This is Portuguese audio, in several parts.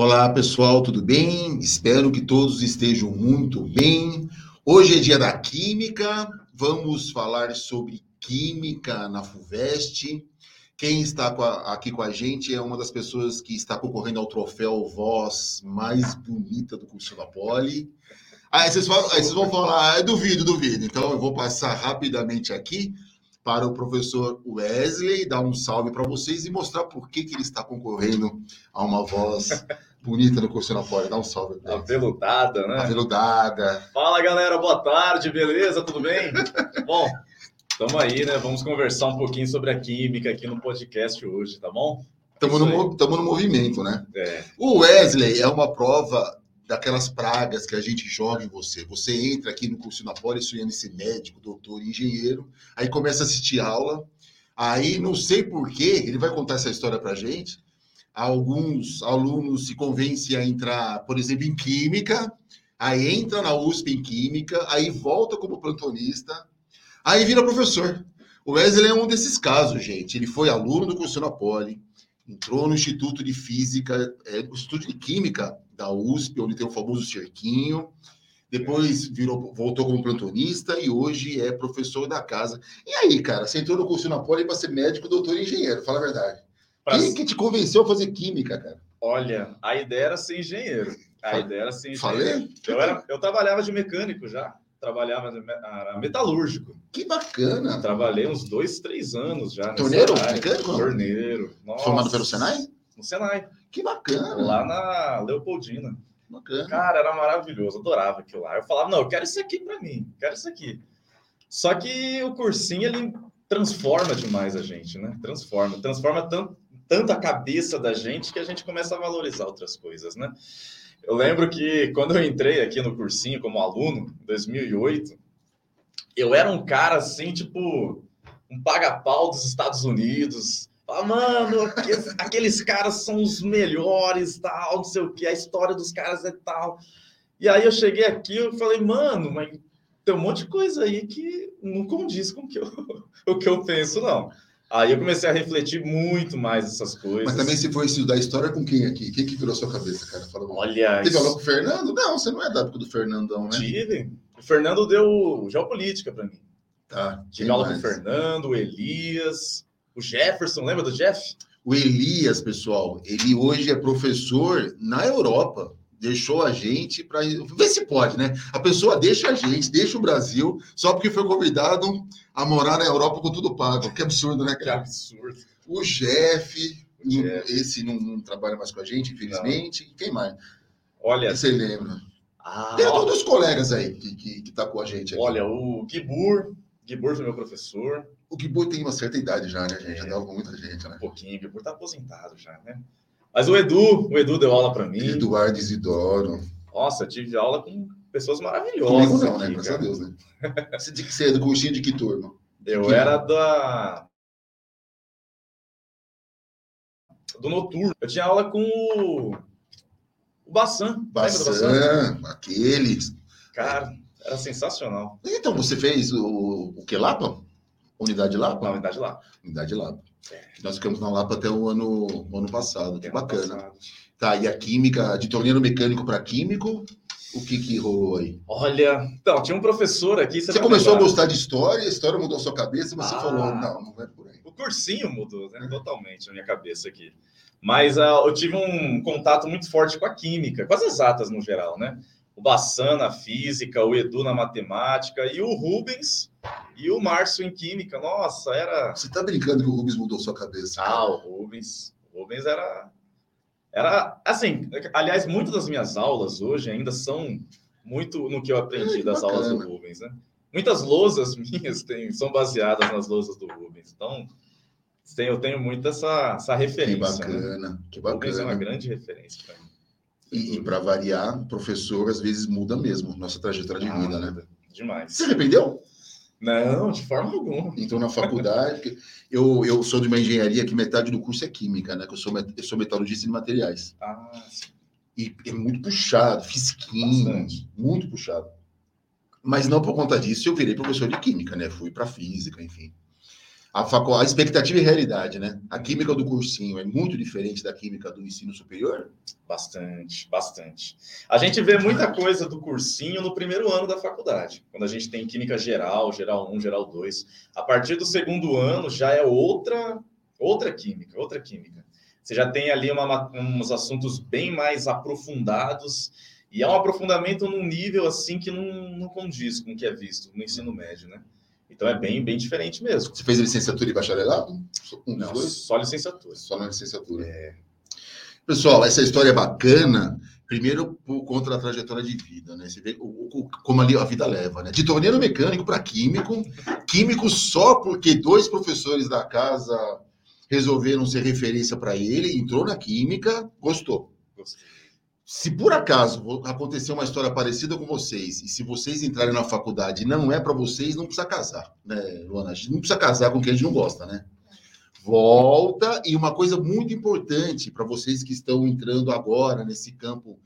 Olá, pessoal, tudo bem? Espero que todos estejam muito bem. Hoje é dia da Química, vamos falar sobre Química na FUVEST. Quem está aqui com a gente é uma das pessoas que está concorrendo ao troféu Voz mais bonita do curso da Poli. Aí vocês, falam, aí vocês vão falar, ah, duvido, duvido. Então eu vou passar rapidamente aqui para o professor Wesley, dar um salve para vocês e mostrar por que, que ele está concorrendo a uma voz bonita no curso na Poli. Dá um salve. Aveludada, né? Aveludada. Fala, galera. Boa tarde. Beleza? Tudo bem? bom, estamos aí, né? Vamos conversar um pouquinho sobre a química aqui no podcast hoje, tá bom? Estamos no, no movimento, né? É. O Wesley é uma prova daquelas pragas que a gente joga em você. Você entra aqui no curso na Poli sonhando ser médico, doutor, engenheiro, aí começa a assistir aula, aí não sei porquê, ele vai contar essa história pra gente, alguns alunos se convencem a entrar, por exemplo, em química, aí entra na USP em química, aí volta como plantonista, aí vira professor. O Wesley é um desses casos, gente. Ele foi aluno do curso na Poli, entrou no Instituto de Física, é, Instituto de Química da USP, onde tem o famoso cerquinho. Depois virou, voltou como plantonista e hoje é professor da casa. E aí, cara, você entrou no curso na Poli para ser médico, doutor e engenheiro, fala a verdade. Pra... Quem que te convenceu a fazer química, cara? Olha, a ideia era ser engenheiro. A ideia era ser engenheiro. Falei? Eu, era, eu trabalhava de mecânico já. Trabalhava, era metalúrgico. Que bacana. Trabalhei uns dois, três anos já. Torneiro? Mecânico? Torneiro. Nossa. Formado pelo Senai? No Senai. Que bacana. Lá na Leopoldina. Bacana. Cara, era maravilhoso, adorava aquilo lá. Eu falava, não, eu quero isso aqui para mim, quero isso aqui. Só que o cursinho, ele transforma demais a gente, né? Transforma. Transforma tanto, tanto a cabeça da gente que a gente começa a valorizar outras coisas, né? Eu lembro que quando eu entrei aqui no cursinho como aluno, em 2008, eu era um cara assim, tipo, um paga-pau dos Estados Unidos, Fala, mano, aqueles, caras são os melhores, tal, não sei o que, a história dos caras é tal. E aí eu cheguei aqui e falei, mano, mas tem um monte de coisa aí que não condiz com o que eu, o que eu penso, não. Aí eu comecei a refletir muito mais essas coisas. Mas também se for estudar história com quem aqui? Quem que virou sua cabeça, cara? Fala, Olha. Teve aula com o Fernando? Não, você não é da época do Fernandão, né? Tive. O Fernando deu geopolítica para mim. Tá. Tive aula mais? com o Fernando, o Elias, o Jefferson, lembra do Jeff? O Elias, pessoal, ele hoje é professor na Europa. Deixou a gente para ver se pode, né? A pessoa deixa a gente, deixa o Brasil, só porque foi convidado a morar na Europa com tudo pago. Que absurdo, né, cara? Que absurdo. O Jeff, o Jeff. esse não, não, trabalha mais com a gente, infelizmente. Não. Quem mais? Olha. Você lembra? Ah, Tem todos os colegas aí que, que, que tá com a gente aqui. Olha, o Gibur, Gibur foi meu professor. O Gibor tem uma certa idade já, né, gente? Já deu muita gente, né? Um pouquinho, o Gibor tá aposentado já, né? Mas o Edu, o Edu deu aula para mim. Eduardo Isidoro. Nossa, eu tive aula com pessoas maravilhosas. Comigo não, né? aqui, né? Graças a Deus, né? Você, de, você é do cursinho de que turma? Eu que era da... Do noturno. Eu tinha aula com o... O Bassan. Bassan, aqueles. Cara, era sensacional. Então, você fez o, o que, Lapa? Unidade Lapa? Na Unidade Lapa. Unidade Lapa. É. Nós ficamos na Lapa até o ano, o ano passado. Que bacana. Passado. Tá, e a química, de torneiro mecânico para químico, o que que rolou aí? Olha, então, tinha um professor aqui. Você, você começou lembrar. a gostar de história, a história mudou a sua cabeça, mas ah, você falou, não, não vai por aí. O cursinho mudou, né? Totalmente a minha cabeça aqui. Mas uh, eu tive um contato muito forte com a química, com as exatas no geral, né? O Bassan na física, o Edu na matemática e o Rubens e o Márcio em química. Nossa, era. Você tá brincando que o Rubens mudou sua cabeça? Ah, o Rubens. O Rubens era. Era assim, aliás, muitas das minhas aulas hoje ainda são muito no que eu aprendi das bacana. aulas do Rubens, né? Muitas lousas minhas têm, são baseadas nas lousas do Rubens. Então, eu tenho muito essa, essa referência. Que bacana, né? que bacana. O Rubens é uma grande referência para mim. E, e para variar, professor às vezes muda mesmo nossa trajetória de ah, vida, né? Demais. Você arrependeu? Não, de forma alguma. Então, na faculdade, eu, eu sou de uma engenharia que metade do curso é química, né? Que eu sou, eu sou metalurgista de materiais. Ah, sim. E é muito puxado, fisiquinho, muito puxado. Mas não por conta disso eu virei professor de química, né? Fui para física, enfim. A, a expectativa e realidade, né? A química do cursinho é muito diferente da química do ensino superior? Bastante, bastante. A gente vê muita coisa do cursinho no primeiro ano da faculdade, quando a gente tem química geral, geral 1, geral 2. A partir do segundo ano já é outra outra química, outra química. Você já tem ali uma, uns assuntos bem mais aprofundados e é um aprofundamento num nível assim que não, não condiz com o que é visto no ensino médio, né? Então é bem, bem diferente mesmo. Você fez licenciatura e bacharelado? Um Não, dois? só licenciatura. Só na licenciatura. É. Pessoal, essa história é bacana, primeiro por conta da trajetória de vida, né? Você vê o, o, como ali a vida leva, né? De torneiro mecânico para químico, químico só porque dois professores da casa resolveram ser referência para ele, entrou na química, gostou. Gostei. Se por acaso acontecer uma história parecida com vocês, e se vocês entrarem na faculdade não é para vocês, não precisa casar, né, Luana? A gente não precisa casar com quem a gente não gosta, né? Volta, e uma coisa muito importante para vocês que estão entrando agora nesse campo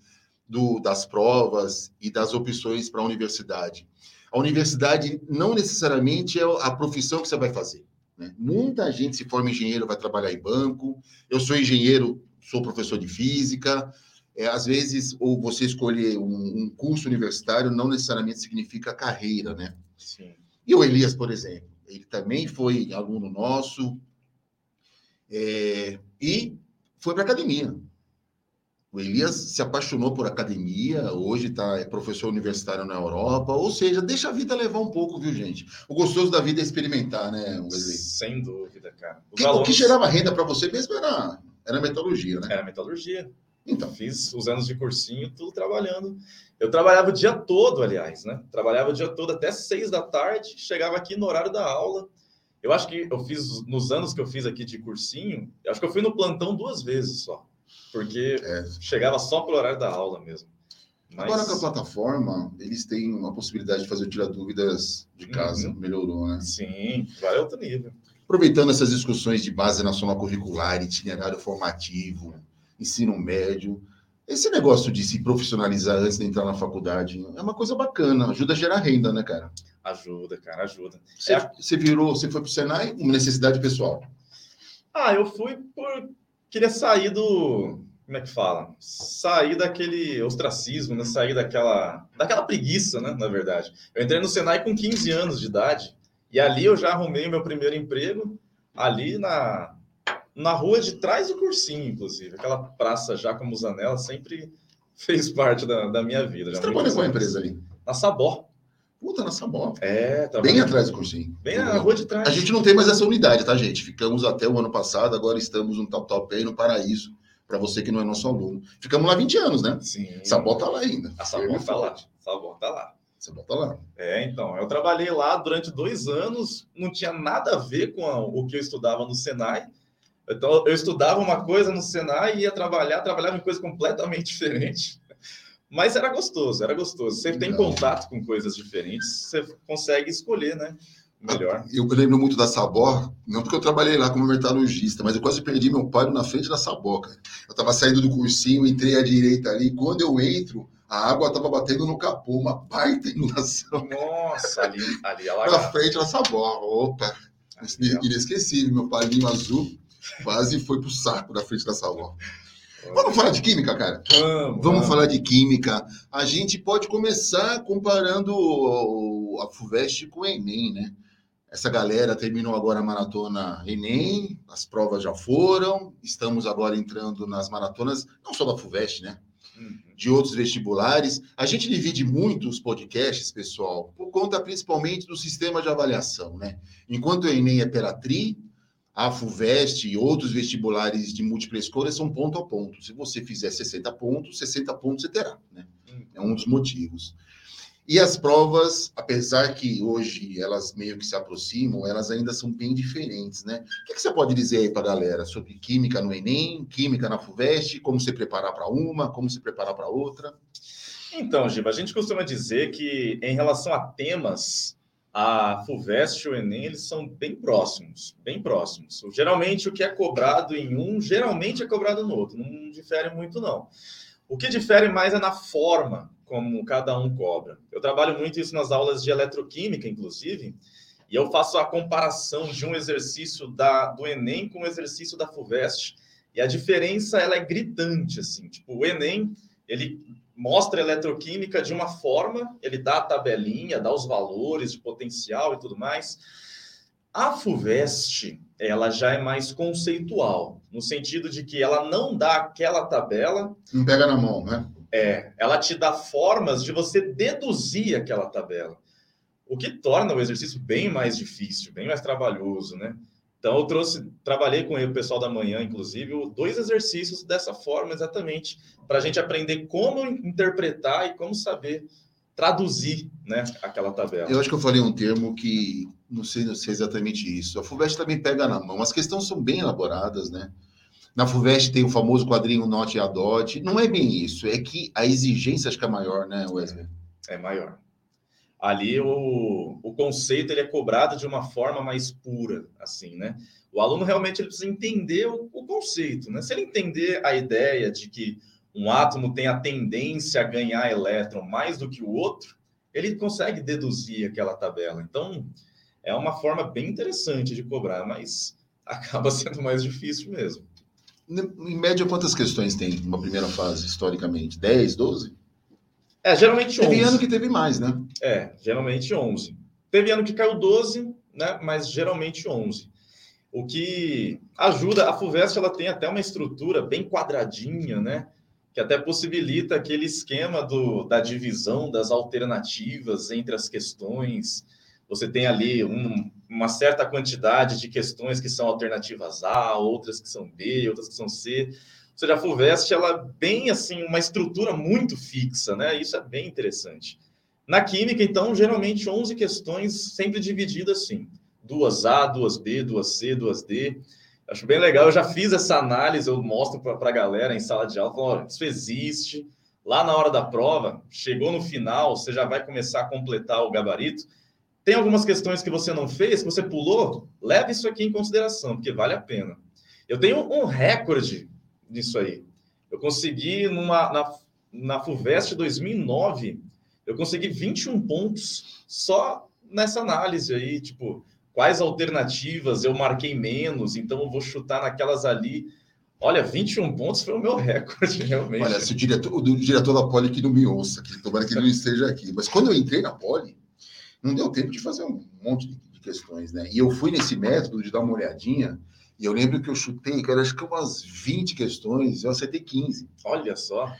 do, das provas e das opções para a universidade. A universidade não necessariamente é a profissão que você vai fazer. Né? Muita gente se forma engenheiro, vai trabalhar em banco. Eu sou engenheiro, sou professor de física é, às vezes, ou você escolher um, um, curso universitário não necessariamente significa carreira, né? Sim. E o Elias, por exemplo, ele também foi aluno nosso é, e foi para academia. O Elias se apaixonou por academia, hoje tá, é professor universitário na Europa, ou seja, deixa a vida levar um pouco, viu, gente? O gostoso da vida é experimentar, né, Wesley? Sem dúvida, cara. Que, alunos... O que gerava renda para você mesmo era, era metalurgia, né? Era metalurgia. Então, fiz os anos de cursinho, tudo trabalhando. Eu trabalhava o dia todo, aliás, né? Trabalhava o dia todo até seis da tarde, chegava aqui no horário da aula. Eu acho que eu fiz, nos anos que eu fiz aqui de cursinho, acho que eu fui no plantão duas vezes só, porque é. chegava só pelo horário da aula mesmo. Mas... Agora com a plataforma, eles têm uma possibilidade de fazer tirar dúvidas de casa, uhum. melhorou, né? Sim, vai outro nível. Aproveitando essas discussões de base nacional curricular, itinerário formativo, ensino médio. Esse negócio de se profissionalizar antes de entrar na faculdade é uma coisa bacana, ajuda a gerar renda, né, cara? Ajuda, cara, ajuda. Você, é... você virou, você foi para o Senai, uma necessidade pessoal? Ah, eu fui por. Queria sair do. Como é que fala? Sair daquele ostracismo, né? Sair daquela, daquela preguiça, né? Na verdade. Eu entrei no Senai com 15 anos de idade. E ali eu já arrumei o meu primeiro emprego, ali na, na rua de trás do cursinho, inclusive. Aquela praça já com Musanela sempre fez parte da, da minha vida. Você trabalha com a empresa ali? Na Sabó. Puta, na Sabó. É, Bem atrás do cursinho. Bem na rua de trás. A gente não tem mais essa unidade, tá, gente? Ficamos até o ano passado, agora estamos no Top Top aí, no Paraíso, para você que não é nosso aluno. Ficamos lá 20 anos, né? Sim. Sabó tá lá ainda. A Sabó tá lá. Sabó tá lá. Sabó tá lá. É, então, eu trabalhei lá durante dois anos, não tinha nada a ver com a, o que eu estudava no Senai, então, eu estudava uma coisa no Senai e ia trabalhar, trabalhava em coisa completamente diferente. Mas era gostoso, era gostoso. Você tem contato com coisas diferentes, você consegue escolher, né? Melhor. Eu lembro muito da Sabor, não porque eu trabalhei lá como metalurgista, mas eu quase perdi meu pai na frente da Sabor, cara. Eu estava saindo do cursinho, entrei à direita ali, quando eu entro, a água estava batendo no capô, uma baita inundação. Nossa, ali, ali ela. Na frente da Sabor, opa, inesquecível, meu palinho azul. Quase foi pro saco da frente da salva. Vamos falar de química, cara? Vamos, vamos, falar de química. A gente pode começar comparando a FUVEST com o Enem, né? Essa galera terminou agora a maratona Enem, as provas já foram, estamos agora entrando nas maratonas, não só da FUVEST, né? Uhum. De outros vestibulares. A gente divide muito os podcasts, pessoal, por conta principalmente do sistema de avaliação, né? Enquanto o Enem é pela TRI, a FUVEST e outros vestibulares de múltipla escolha são ponto a ponto. Se você fizer 60 pontos, 60 pontos você terá. Né? É um dos motivos. E as provas, apesar que hoje elas meio que se aproximam, elas ainda são bem diferentes, né? O que, que você pode dizer aí para a galera sobre química no Enem, química na FUVEST, como se preparar para uma, como se preparar para outra? Então, Giba, a gente costuma dizer que em relação a temas, a FUVEST e o Enem, eles são bem próximos, bem próximos. Geralmente, o que é cobrado em um, geralmente é cobrado no outro, não difere muito, não. O que difere mais é na forma como cada um cobra. Eu trabalho muito isso nas aulas de eletroquímica, inclusive, e eu faço a comparação de um exercício da, do Enem com o exercício da FUVEST. E a diferença ela é gritante, assim. Tipo, o Enem, ele mostra a eletroquímica de uma forma, ele dá a tabelinha, dá os valores de potencial e tudo mais. A FUVEST, ela já é mais conceitual, no sentido de que ela não dá aquela tabela. Não pega na mão, né? É, ela te dá formas de você deduzir aquela tabela o que torna o exercício bem mais difícil, bem mais trabalhoso, né? Então, eu trouxe, trabalhei com o pessoal da manhã, inclusive, dois exercícios dessa forma, exatamente, para a gente aprender como interpretar e como saber traduzir né, aquela tabela. Eu acho que eu falei um termo que não sei, não sei exatamente isso. A FUVEST também pega na mão. As questões são bem elaboradas, né? Na FUVEST tem o famoso quadrinho Note e Adote. Não é bem isso, é que a exigência acho que é maior, né, Wesley? É maior ali o, o conceito ele é cobrado de uma forma mais pura, assim, né? O aluno realmente ele precisa entender o, o, conceito, né? Se ele entender a ideia de que um átomo tem a tendência a ganhar elétron mais do que o outro, ele consegue deduzir aquela tabela. Então, é uma forma bem interessante de cobrar, mas acaba sendo mais difícil mesmo. Em média, quantas questões tem uma primeira fase, historicamente? 10, 12? É, geralmente 11. Teve ano que teve mais, né? É, geralmente 11. Teve ano que caiu 12, né? Mas geralmente 11. O que ajuda, a FUVEST ela tem até uma estrutura bem quadradinha, né? Que até possibilita aquele esquema do, da divisão das alternativas entre as questões. Você tem ali um, uma certa quantidade de questões que são alternativas A, outras que são B, outras que são C seja, a FUVEST, ela é bem assim, uma estrutura muito fixa, né? Isso é bem interessante. Na química, então, geralmente 11 questões, sempre divididas assim: duas A, duas B, duas C, duas D. Acho bem legal, eu já fiz essa análise, eu mostro para a galera em sala de aula, falo, isso existe. Lá na hora da prova, chegou no final, você já vai começar a completar o gabarito. Tem algumas questões que você não fez, que você pulou, leve isso aqui em consideração, porque vale a pena. Eu tenho um recorde nisso aí. Eu consegui, numa, na, na FUVEST 2009, eu consegui 21 pontos só nessa análise aí, tipo, quais alternativas eu marquei menos, então eu vou chutar naquelas ali. Olha, 21 pontos foi o meu recorde, realmente. Olha, se o diretor, o diretor da Poli que não me ouça, que tomara que ele não esteja aqui. Mas quando eu entrei na Poli, não deu tempo de fazer um monte de questões, né? E eu fui nesse método de dar uma olhadinha e eu lembro que eu chutei, cara, acho que umas 20 questões, eu acertei 15. Olha só.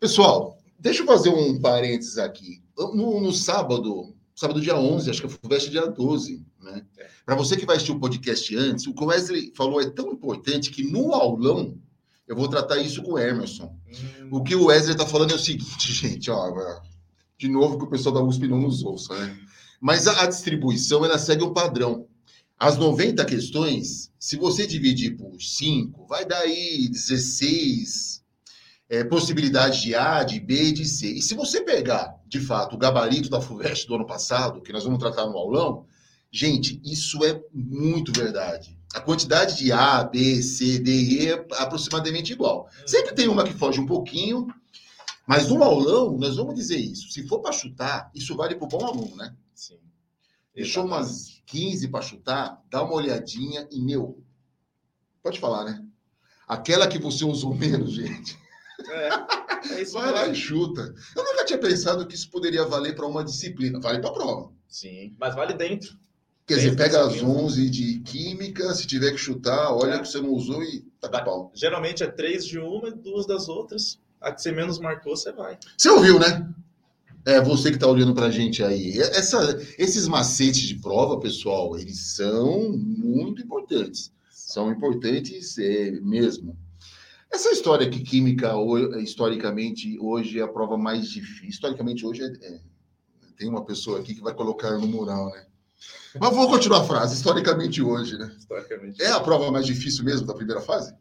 Pessoal, deixa eu fazer um parênteses aqui. No, no sábado, sábado dia 11, acho que foi o dia 12, né? É. Para você que vai assistir o podcast antes, o que o Wesley falou é tão importante que no aulão eu vou tratar isso com o Emerson. Hum. O que o Wesley está falando é o seguinte, gente, ó, de novo que o pessoal da USP não nos ouça, né? Mas a, a distribuição, ela segue um padrão. As 90 questões, se você dividir por 5, vai dar aí 16 é, possibilidades de A, de B e de C. E se você pegar, de fato, o gabarito da FUVEST do ano passado, que nós vamos tratar no aulão, gente, isso é muito verdade. A quantidade de A, B, C, D e E é aproximadamente igual. Sempre tem uma que foge um pouquinho, mas no aulão, nós vamos dizer isso. Se for para chutar, isso vale para o bom aluno, né? Sim. Deixou umas 15 para chutar, dá uma olhadinha e, meu, pode falar, né? Aquela que você usou menos, gente. É, é isso Vai lá e chuta. Eu nunca tinha pensado que isso poderia valer para uma disciplina. Vale para a prova. Sim, mas vale dentro. Quer dizer, pega as 11 de química, se tiver que chutar, olha é. que você não usou e tá com pau. Geralmente é três de uma e duas das outras. A que você menos marcou, você vai. Você ouviu, né? É, você que está olhando para a gente aí. Essa, esses macetes de prova, pessoal, eles são muito importantes. São importantes é, mesmo. Essa história que química, historicamente, hoje é a prova mais difícil. Historicamente, hoje é, é, tem uma pessoa aqui que vai colocar no mural, né? Mas vou continuar a frase. Historicamente, hoje, né? Historicamente. É a prova mais difícil mesmo da primeira fase?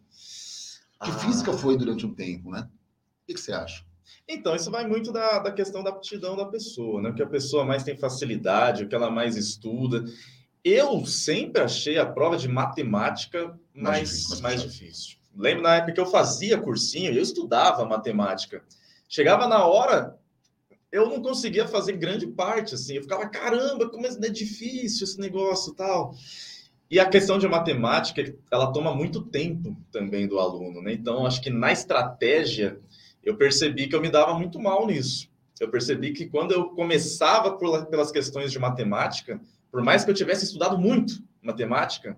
Que ah. física foi durante um tempo, né? O que, que você acha? Então, isso vai muito da, da questão da aptidão da pessoa, né? O que a pessoa mais tem facilidade, o que ela mais estuda. Eu sempre achei a prova de matemática mais, mais, difícil, mais difícil. Lembro na época que eu fazia cursinho, eu estudava matemática. Chegava na hora, eu não conseguia fazer grande parte, assim. Eu ficava, caramba, como é difícil esse negócio tal. E a questão de matemática, ela toma muito tempo também do aluno, né? Então, acho que na estratégia, eu percebi que eu me dava muito mal nisso. Eu percebi que quando eu começava por, pelas questões de matemática, por mais que eu tivesse estudado muito matemática,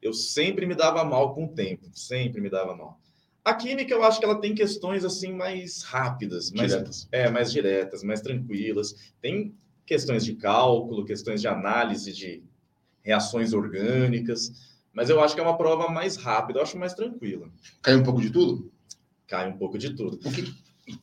eu sempre me dava mal com o tempo, sempre me dava mal. A química, eu acho que ela tem questões assim mais rápidas, mais, diretas. É, mais diretas, mais tranquilas. Tem questões de cálculo, questões de análise de reações orgânicas, mas eu acho que é uma prova mais rápida, eu acho mais tranquila. Cai um pouco de tudo? Cai um pouco de tudo. Que...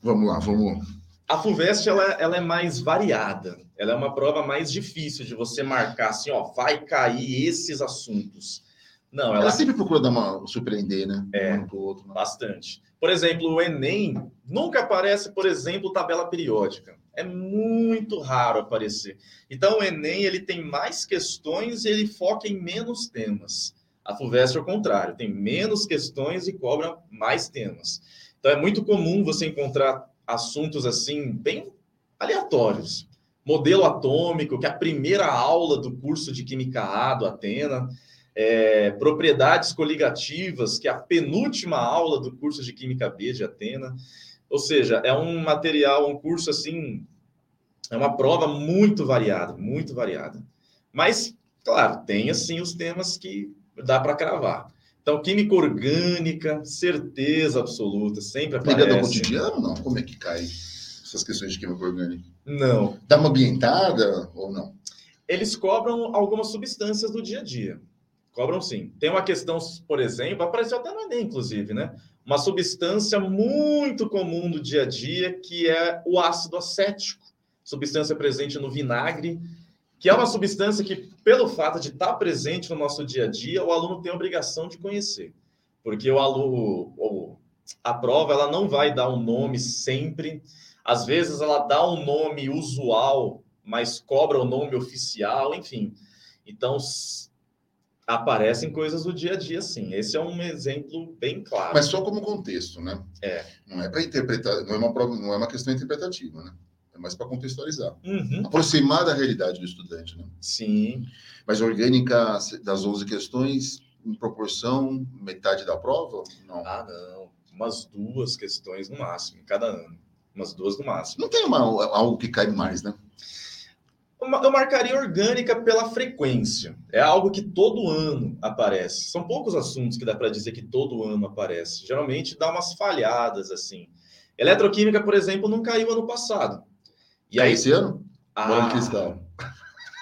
Vamos lá, vamos. A FUVEST ela, ela é mais variada, ela é uma prova mais difícil de você marcar assim, ó, vai cair esses assuntos. Não, ela, ela sempre procura dar uma surpreender, né? É, um outro, né? bastante. Por exemplo, o Enem nunca aparece, por exemplo, tabela periódica. É muito raro aparecer. Então, o Enem ele tem mais questões e ele foca em menos temas. A FUVEST é o contrário, tem menos questões e cobra mais temas. Então, é muito comum você encontrar assuntos assim, bem aleatórios. Modelo atômico, que é a primeira aula do curso de Química A do Atena é, propriedades coligativas, que é a penúltima aula do curso de Química B de Atena. Ou seja, é um material, um curso assim, é uma prova muito variada, muito variada. Mas, claro, tem assim os temas que dá para cravar. Então, química orgânica, certeza absoluta, sempre aparece. Liga do cotidiano, não? Como é que cai essas questões de química orgânica? Não. Dá uma ambientada ou não? Eles cobram algumas substâncias do dia a dia. Cobram sim. Tem uma questão, por exemplo, apareceu até no Enem, inclusive, né? Uma substância muito comum do dia a dia, que é o ácido acético, substância presente no vinagre, que é uma substância que, pelo fato de estar presente no nosso dia a dia, o aluno tem a obrigação de conhecer. Porque o aluno, a prova, ela não vai dar um nome sempre. Às vezes ela dá um nome usual, mas cobra o nome oficial, enfim. Então, aparecem coisas do dia a dia, sim. Esse é um exemplo bem claro. Mas só como contexto, né? É. Não é para interpretar, não é uma prova, não é uma questão interpretativa, né? É mais para contextualizar. Uhum. Aproximar da realidade do estudante, né? Sim. Mas orgânica das 11 questões, em proporção, metade da prova? Não. Ah, não. Umas duas questões no máximo, em cada ano. Umas duas no máximo. Não tem uma, algo que cai mais, né? eu marcaria orgânica pela frequência. É algo que todo ano aparece. São poucos assuntos que dá para dizer que todo ano aparece. Geralmente dá umas falhadas assim. Eletroquímica, por exemplo, não caiu ano passado. E aí esse ano? Ah, cristal.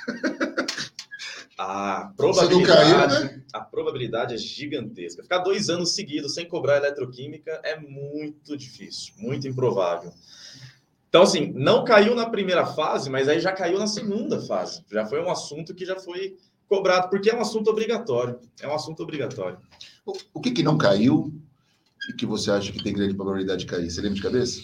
A probabilidade, caiu, né? a probabilidade é gigantesca. Ficar dois anos seguidos sem cobrar eletroquímica é muito difícil, muito improvável. Então, assim, não caiu na primeira fase, mas aí já caiu na segunda fase. Já foi um assunto que já foi cobrado, porque é um assunto obrigatório. É um assunto obrigatório. O, o que, que não caiu e que você acha que tem grande probabilidade de cair? Você lembra de cabeça?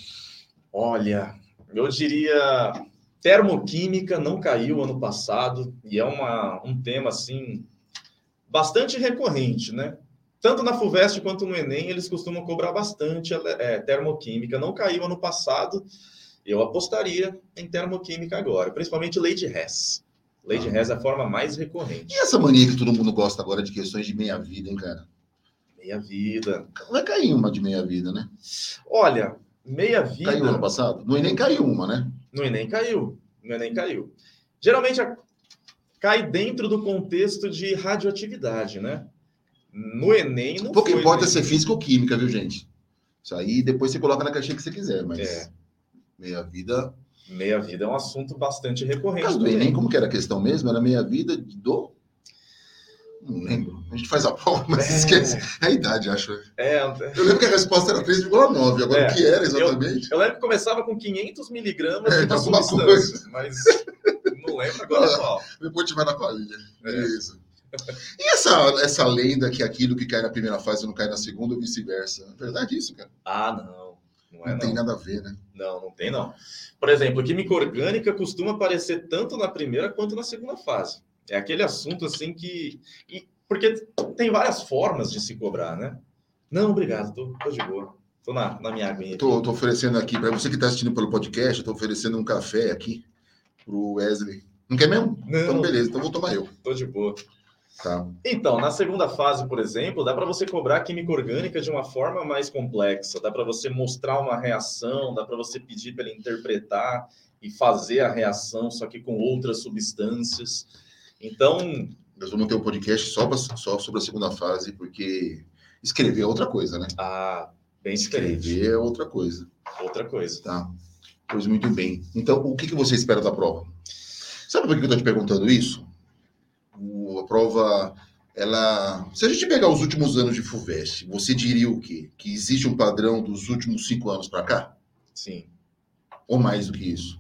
Olha, eu diria termoquímica não caiu ano passado e é uma, um tema assim bastante recorrente, né? Tanto na Fuvest quanto no Enem eles costumam cobrar bastante é, termoquímica. Não caiu ano passado eu apostaria em termoquímica agora, principalmente leite res. Leite ah. res é a forma mais recorrente. E essa mania que todo mundo gosta agora de questões de meia-vida, hein, cara? Meia-vida. Vai cair uma de meia-vida, né? Olha, meia-vida... Caiu ano passado? No Enem caiu uma, né? No Enem caiu. No Enem caiu. Geralmente a... cai dentro do contexto de radioatividade, né? No Enem não Pouco importa ser física ou química, viu, gente? Isso aí depois você coloca na caixinha que você quiser, mas... É. Meia-vida. Meia-vida é um assunto bastante recorrente. Caso do Enem, como que era a questão mesmo? Era meia-vida do. Não lembro. A gente faz a prova, mas é... esquece. É a idade, acho. É, eu lembro que a resposta era 3,9. Agora, é. o que era exatamente? Eu, eu, lembro que começava com 500 miligramas é, de uma substância, coisa. mas não lembro agora ah, qual. Depois tiver na colinha. É. Isso. E essa, essa lenda que aquilo que cai na primeira fase não cai na segunda ou vice-versa? É verdade isso, cara? Ah, não. Não, é, não tem nada a ver, né? Não, não tem não. Por exemplo, química orgânica costuma aparecer tanto na primeira quanto na segunda fase. É aquele assunto assim que. E, porque tem várias formas de se cobrar, né? Não, obrigado, tô, tô de boa. Tô na, na minha aguinha. Tô, tô oferecendo aqui, para você que está assistindo pelo podcast, eu tô oferecendo um café aqui pro Wesley. Não quer mesmo? Não. Então, beleza, então vou tomar eu. Tô de boa. Tá. Então, na segunda fase, por exemplo, dá para você cobrar química orgânica de uma forma mais complexa, dá para você mostrar uma reação, dá para você pedir para ele interpretar e fazer a reação, só que com outras substâncias. Então, Nós vamos ter um podcast só, pra- só sobre a segunda fase, porque escrever é outra coisa, né? ah, bem diferente. Escrever é outra coisa, Outra coisa. tá? Pois muito bem. Então, o que, que você espera da prova? Sabe por que eu estou te perguntando isso? O- a prova, ela... Se a gente pegar os últimos anos de FUVEST, você diria o quê? Que existe um padrão dos últimos cinco anos para cá? Sim. Ou mais do que isso?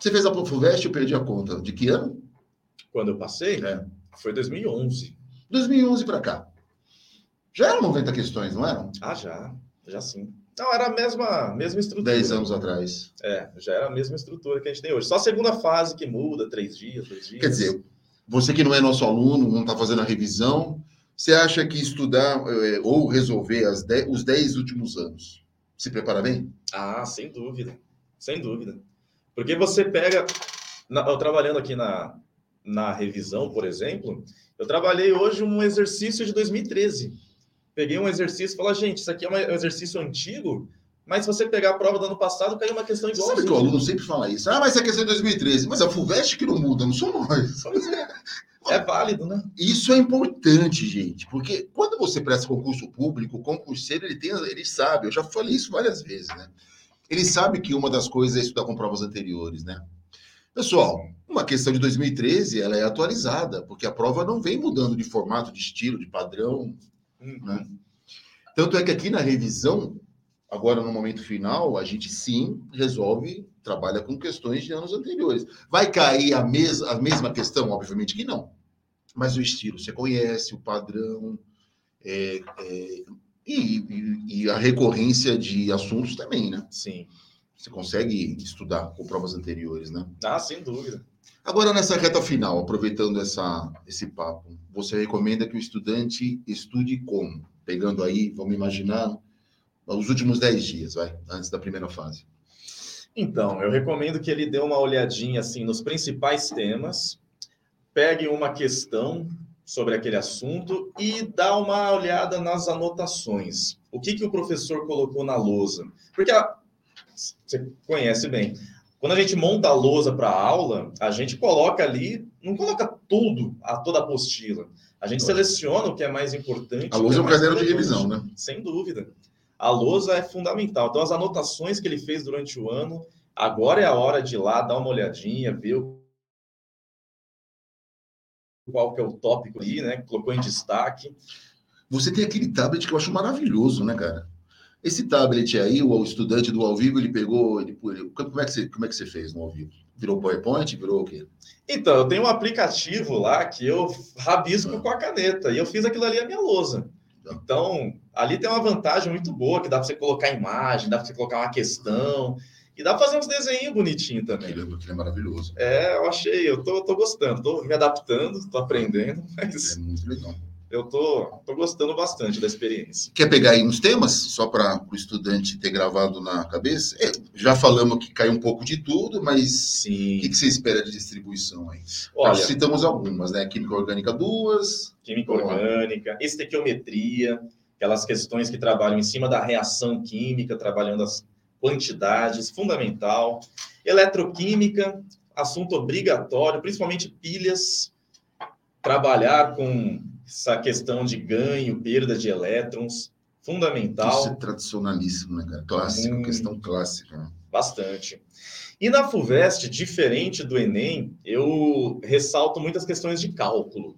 Você fez a FUVEST, eu perdi a conta. De que ano? Quando eu passei, É. foi 2011. 2011 para cá. Já eram 90 questões, não eram? Ah, já. Já sim. Não, era a mesma, mesma estrutura. 10 anos atrás. É, já era a mesma estrutura que a gente tem hoje. Só a segunda fase que muda, três dias, dois dias. Quer dizer, você que não é nosso aluno, não está fazendo a revisão, você acha que estudar eh, ou resolver dez- os 10 últimos anos se prepara bem? Ah, sem dúvida. Sem dúvida. Porque você pega. eu trabalhando aqui na, na revisão, por exemplo, eu trabalhei hoje um exercício de 2013. Peguei um exercício e falei, gente, isso aqui é um exercício antigo, mas se você pegar a prova do ano passado, caiu uma questão Você igual. sabe que o aluno sempre fala isso. Ah, mas é de 2013. Mas a FUVEST que não muda, não somos nós. É válido, né? Isso é importante, gente, porque quando você presta concurso público, o concurseiro ele tem, ele sabe, eu já falei isso várias vezes, né? Ele sabe que uma das coisas é estudar com provas anteriores, né? Pessoal, uma questão de 2013, ela é atualizada, porque a prova não vem mudando de formato, de estilo, de padrão, né? Tanto é que aqui na revisão, agora no momento final, a gente sim resolve, trabalha com questões de anos anteriores. Vai cair a, mes a mesma questão? Obviamente que não. Mas o estilo você conhece, o padrão, é, é, e, e- e a recorrência de assuntos também, né? Sim. Você consegue estudar com provas anteriores, né? Ah, sem dúvida. Agora, nessa reta final, aproveitando essa, esse papo, você recomenda que o estudante estude como? Pegando aí, vamos imaginar, os últimos 10 dias, vai, antes da primeira fase. Então, eu recomendo que ele dê uma olhadinha assim nos principais temas, pegue uma questão sobre aquele assunto e dá uma olhada nas anotações. O que, que o professor colocou na lousa? Porque a- você conhece bem. Quando a gente monta a lousa para a aula, a gente coloca ali, não coloca tudo, a toda a apostila. A gente seleciona o que é mais importante. A lousa é um mais caderno de revisão, né? Sem dúvida. A lousa é fundamental. Então, as anotações que ele fez durante o ano, agora é a hora de ir lá dar uma olhadinha, ver o- qual que é o tópico ali, né? Colocou em destaque. Você tem aquele tablet que eu acho maravilhoso, né, cara? Esse tablet aí, o estudante do ao vivo, ele pegou. Ele, como, é que você, como é que você fez no ao vivo? Virou PowerPoint? Virou o quê? Então, eu tenho um aplicativo lá que eu rabisco com a caneta e eu fiz aquilo ali a minha lousa. Então, ali tem uma vantagem muito boa, que dá para você colocar imagem, dá para você colocar uma questão e dá para fazer uns desenhos bonitinhos também. Aquele é maravilhoso. É, eu achei, eu tô, tô gostando, tô me adaptando, tô aprendendo, mas É muito legal. Eu tô, tô gostando bastante da experiência. Quer pegar aí uns temas, só para o estudante ter gravado na cabeça? É, já falamos que cai um pouco de tudo, mas o Sim. que, que você espera de distribuição aí? Olha, Nós citamos algumas, né? Química orgânica, duas. química orgânica, estequiometria, aquelas questões que trabalham em cima da reação química, trabalhando as quantidades, fundamental. Eletroquímica, assunto obrigatório, principalmente pilhas, trabalhar com essa questão de ganho, perda de elétrons, fundamental. Isso é tradicionalíssimo, né, cara? Clássico, Hum. questão clássica. né? Bastante. E na FUVEST, diferente do Enem, eu ressalto muitas questões de cálculo.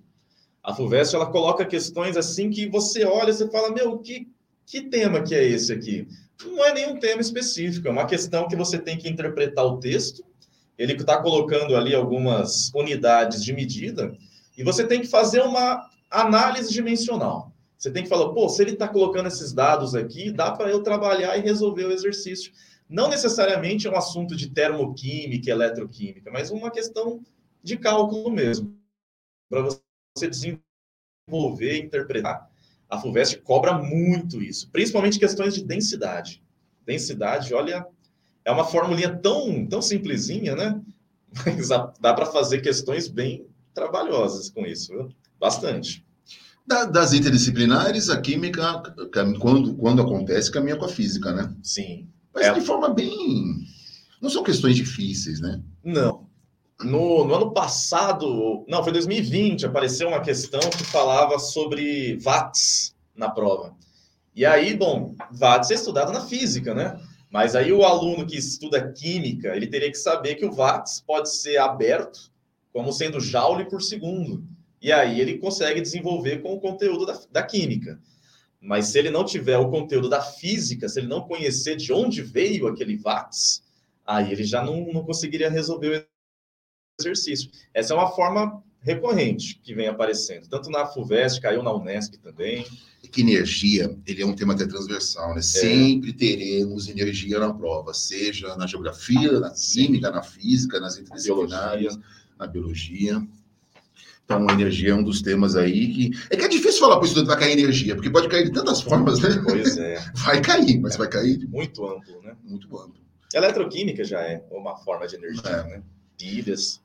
A FUVEST, ela coloca questões assim que você olha e você fala, meu, que, que tema que é esse aqui? Não é nenhum tema específico, é uma questão que você tem que interpretar o texto, ele está colocando ali algumas unidades de medida, e você tem que fazer uma análise dimensional. Você tem que falar, pô, se ele está colocando esses dados aqui, dá para eu trabalhar e resolver o exercício não necessariamente é um assunto de termoquímica, eletroquímica, mas uma questão de cálculo mesmo, para você desenvolver interpretar a FUVEST cobra muito isso, principalmente questões de densidade. Densidade, olha, é uma formulinha tão, tão simplesinha, né? Mas dá para fazer questões bem trabalhosas com isso, viu? Bastante. Da, das interdisciplinares, a química, quando, quando acontece, caminha com a física, né? Sim. Mas é... de forma bem. Não são questões difíceis, né? Não. No, no, ano passado, não, foi 2020, apareceu uma questão que falava sobre watts na prova. E aí, bom, watts é estudado na física, né? Mas aí o aluno que estuda química, ele teria que saber que o watts pode ser aberto como sendo joule por segundo. E aí ele consegue desenvolver com o conteúdo da, da química. Mas se ele não tiver o conteúdo da física, se ele não conhecer de onde veio aquele watts, aí ele já não, não conseguiria resolver o exercício. Essa é uma forma recorrente que vem aparecendo, tanto na FUVEST, caiu na Unesp também. Que energia, ele é um tema até transversal, né? É. Sempre teremos energia na prova, seja na geografia, na química, na física, nas interdisciplinares, na biologia. Então, a energia é um dos temas aí que. É que é difícil falar para o estudante vai cair energia, porque pode cair de tantas formas, né? Pois é. Vai cair, mas é. vai cair. Muito amplo, né? Muito amplo. Eletroquímica já é uma forma de energia, é. né? Pilhas,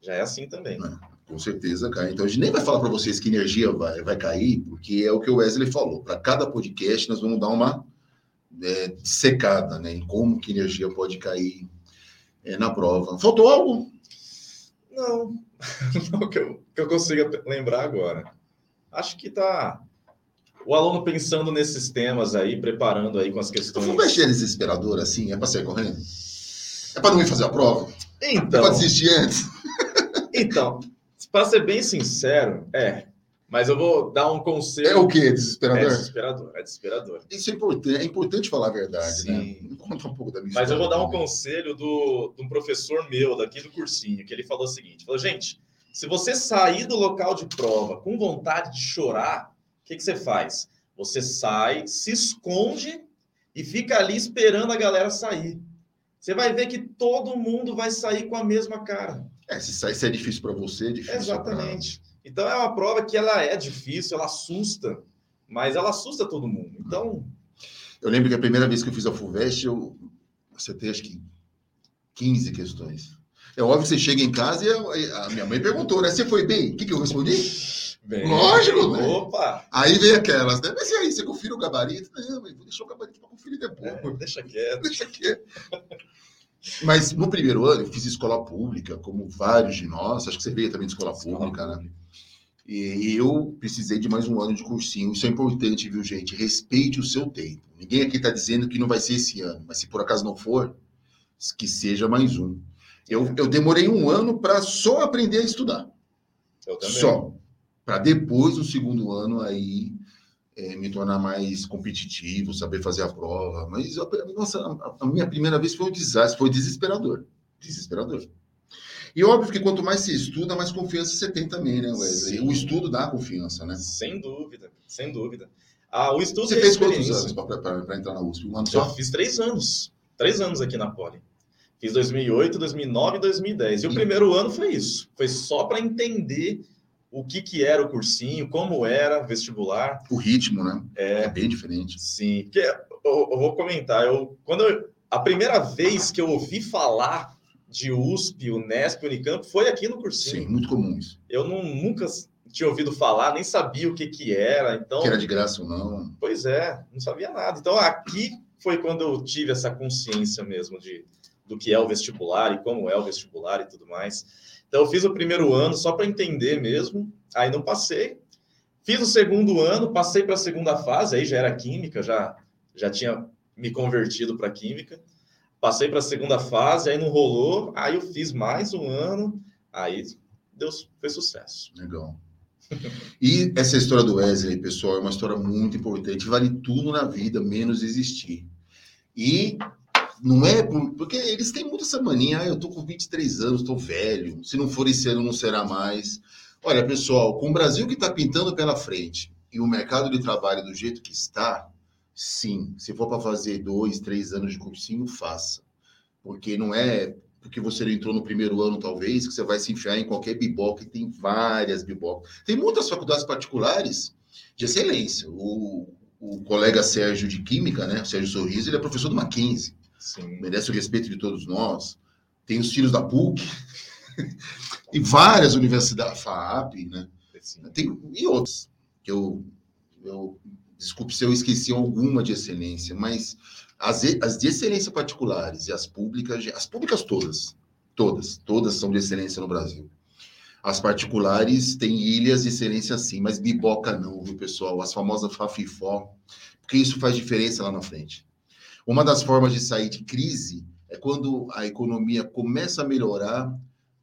já é assim também. É, com certeza cai. Então a gente nem vai falar para vocês que energia vai, vai cair, porque é o que o Wesley falou. Para cada podcast, nós vamos dar uma é, secada né, em como que energia pode cair é, na prova. Faltou algo? Não, não que eu, que eu consiga lembrar agora. Acho que tá o aluno pensando nesses temas aí, preparando aí com as questões. Não mexer desesperador assim? É para sair correndo? É para não ir fazer a prova? Então. É para desistir antes? Então, para ser bem sincero, é. Mas eu vou dar um conselho. É o quê? Desesperador? É desesperador, é desesperador. Isso é importante, é importante falar a verdade, né? Sim. né? Conta um pouco da minha Mas eu vou dar um conselho do, de um professor meu daqui do cursinho, que ele falou o seguinte: falou, gente, se você sair do local de prova com vontade de chorar, o que, que você faz? Você sai, se esconde e fica ali esperando a galera sair. Você vai ver que todo mundo vai sair com a mesma cara. É, se sair se é difícil para você, é difícil. Exatamente. Pra... Então é uma prova que ela é difícil, ela assusta, mas ela assusta todo mundo. Então. Eu lembro que a primeira vez que eu fiz a FUVEST, eu acertei acho que 15 questões. É óbvio que você chega em casa e a minha mãe perguntou, né? Você foi bem? O que, que eu respondi? Bem, Lógico, né? Opa! Aí vem aquelas, né? Mas e aí, você confere o gabarito? Não, mas vou deixar o gabarito para conferir depois. É, deixa quieto. Deixa quieto. Mas no primeiro ano eu fiz escola pública, como vários de nós, acho que você veio também de escola, escola pública, né? E eu precisei de mais um ano de cursinho. Isso é importante, viu, gente? Respeite o seu tempo. Ninguém aqui está dizendo que não vai ser esse ano, mas se por acaso não for, que seja mais um. Eu, eu demorei um ano para só aprender a estudar. Eu também. Só. Para depois, no segundo ano, aí é, me tornar mais competitivo, saber fazer a prova. Mas, nossa, a, a, minha primeira vez foi um desastre, foi desesperador. Desesperador. E óbvio que quanto mais se estuda, mais confiança você tem também, né, Wesley? Sim. O estudo dá confiança, né? Sem dúvida, sem dúvida. Ah, o estudo Você fez quantos anos para entrar na USP? Um ano só? Eu fiz três anos. Três anos aqui na Poli. Fiz 2008, 2009 e 2010. E o primeiro ano foi isso. Foi só para entender o que, que era o cursinho, como era vestibular. O ritmo, né? É, é bem diferente. Sim. Que, eu, eu, vou comentar. Eu, quando eu, a primeira vez que eu ouvi falar de USP, Unesp, Unicamp foi aqui no cursinho. Sim, muito comum isso. Eu não, nunca tinha ouvido falar, nem sabia o que, que era. Então, que era de graça ou não. Pois é, não sabia nada. Então aqui foi quando eu tive essa consciência mesmo de do que é o vestibular e como é o vestibular e tudo mais. Então, eu fiz o primeiro ano só para entender mesmo, aí não passei. Fiz o segundo ano, passei para a segunda fase, aí já era química, já, já tinha me convertido para química. Passei para a segunda fase, aí não rolou, aí eu fiz mais um ano, aí deu, foi sucesso. Legal. E essa história do Wesley, pessoal, é uma história muito importante, vale tudo na vida, menos existir. E não é porque eles têm muito essa mania, ah, eu tô com 23 anos, tô velho, se não for esse ano não será mais. Olha, pessoal, com o Brasil que está pintando pela frente e o mercado de trabalho do jeito que está, sim, se for para fazer dois, três anos de cursinho, faça. Porque não é porque você entrou no primeiro ano, talvez, que você vai se enfiar em qualquer biboca, e tem várias bibocas. Tem muitas faculdades particulares de excelência. O, o colega Sérgio de Química, né? O Sérgio Sorriso, ele é professor do Mackenzie. Sim. Merece o respeito de todos nós. Tem os filhos da PUC. e várias universidades, FAAP, né? Sim. Tem, e outros. Que eu, eu, desculpe se eu esqueci alguma de excelência, mas as, as de excelência particulares e as públicas, as públicas todas, todas, todas são de excelência no Brasil. As particulares têm ilhas de excelência sim, mas biboca não, viu, pessoal? As famosas Fafifó, porque isso faz diferença lá na frente. Uma das formas de sair de crise é quando a economia começa a melhorar,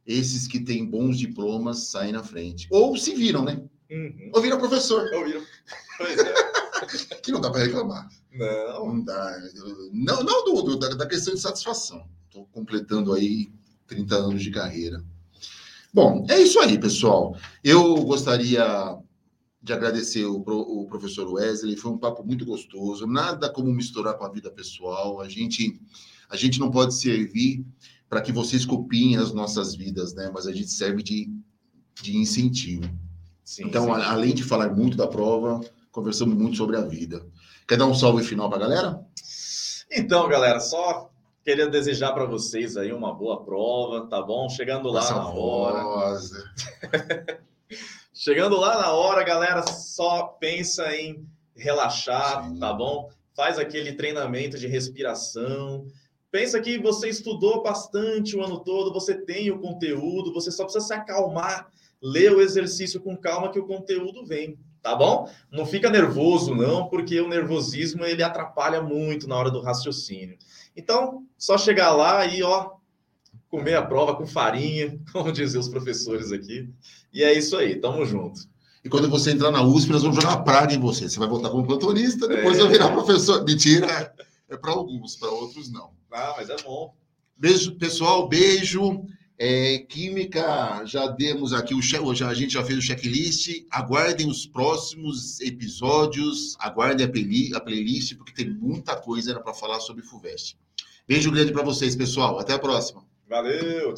esses que têm bons diplomas saem na frente. Ou se viram, né? Uhum. Ou viram professor, Ouviram? Pois é. que não dá para reclamar. Não. Não dá. Não, não do, do- da, da questão de satisfação. Estou completando aí 30 anos de carreira. Bom, é isso aí, pessoal. Eu gostaria de agradecer o, pro- o professor Wesley. Foi um papo muito gostoso. Nada como misturar com a vida pessoal. A gente, a gente não pode servir para que vocês copiem as nossas vidas, né? Mas a gente serve de, de incentivo. Sim, Então, sim. a- além de falar muito da prova, conversamos muito sobre a vida. Quer dar um salve final para a galera? Então, galera, só queria desejar para vocês aí uma boa prova, tá bom? Chegando lá Essa na hora. né? Chegando lá na hora, galera, só pensa em relaxar, Sim. tá bom? Faz aquele treinamento de respiração. Pensa que você estudou bastante o ano todo, você tem o conteúdo, você só precisa se acalmar, ler o exercício com calma que o conteúdo vem, tá bom? Não fica nervoso não, porque o nervosismo ele atrapalha muito na hora do raciocínio. Então, só chegar lá e ó, comer a prova com farinha, como diziam os professores aqui. E é isso aí, tamo junto. E quando você entrar na USP, nós vamos jogar praga em você. Você vai voltar como plantonista, depois É. vai virar professor. Mentira, é para alguns, para outros não. Ah, mas é bom. Beijo, pessoal, beijo. É, química, já demos aqui o já, a gente já fez o checklist. Aguardem os próximos episódios, aguardem a, peli, a playlist, porque tem muita coisa para falar sobre FUVEST. Beijo grande para vocês, pessoal. Até a próxima. Valeu!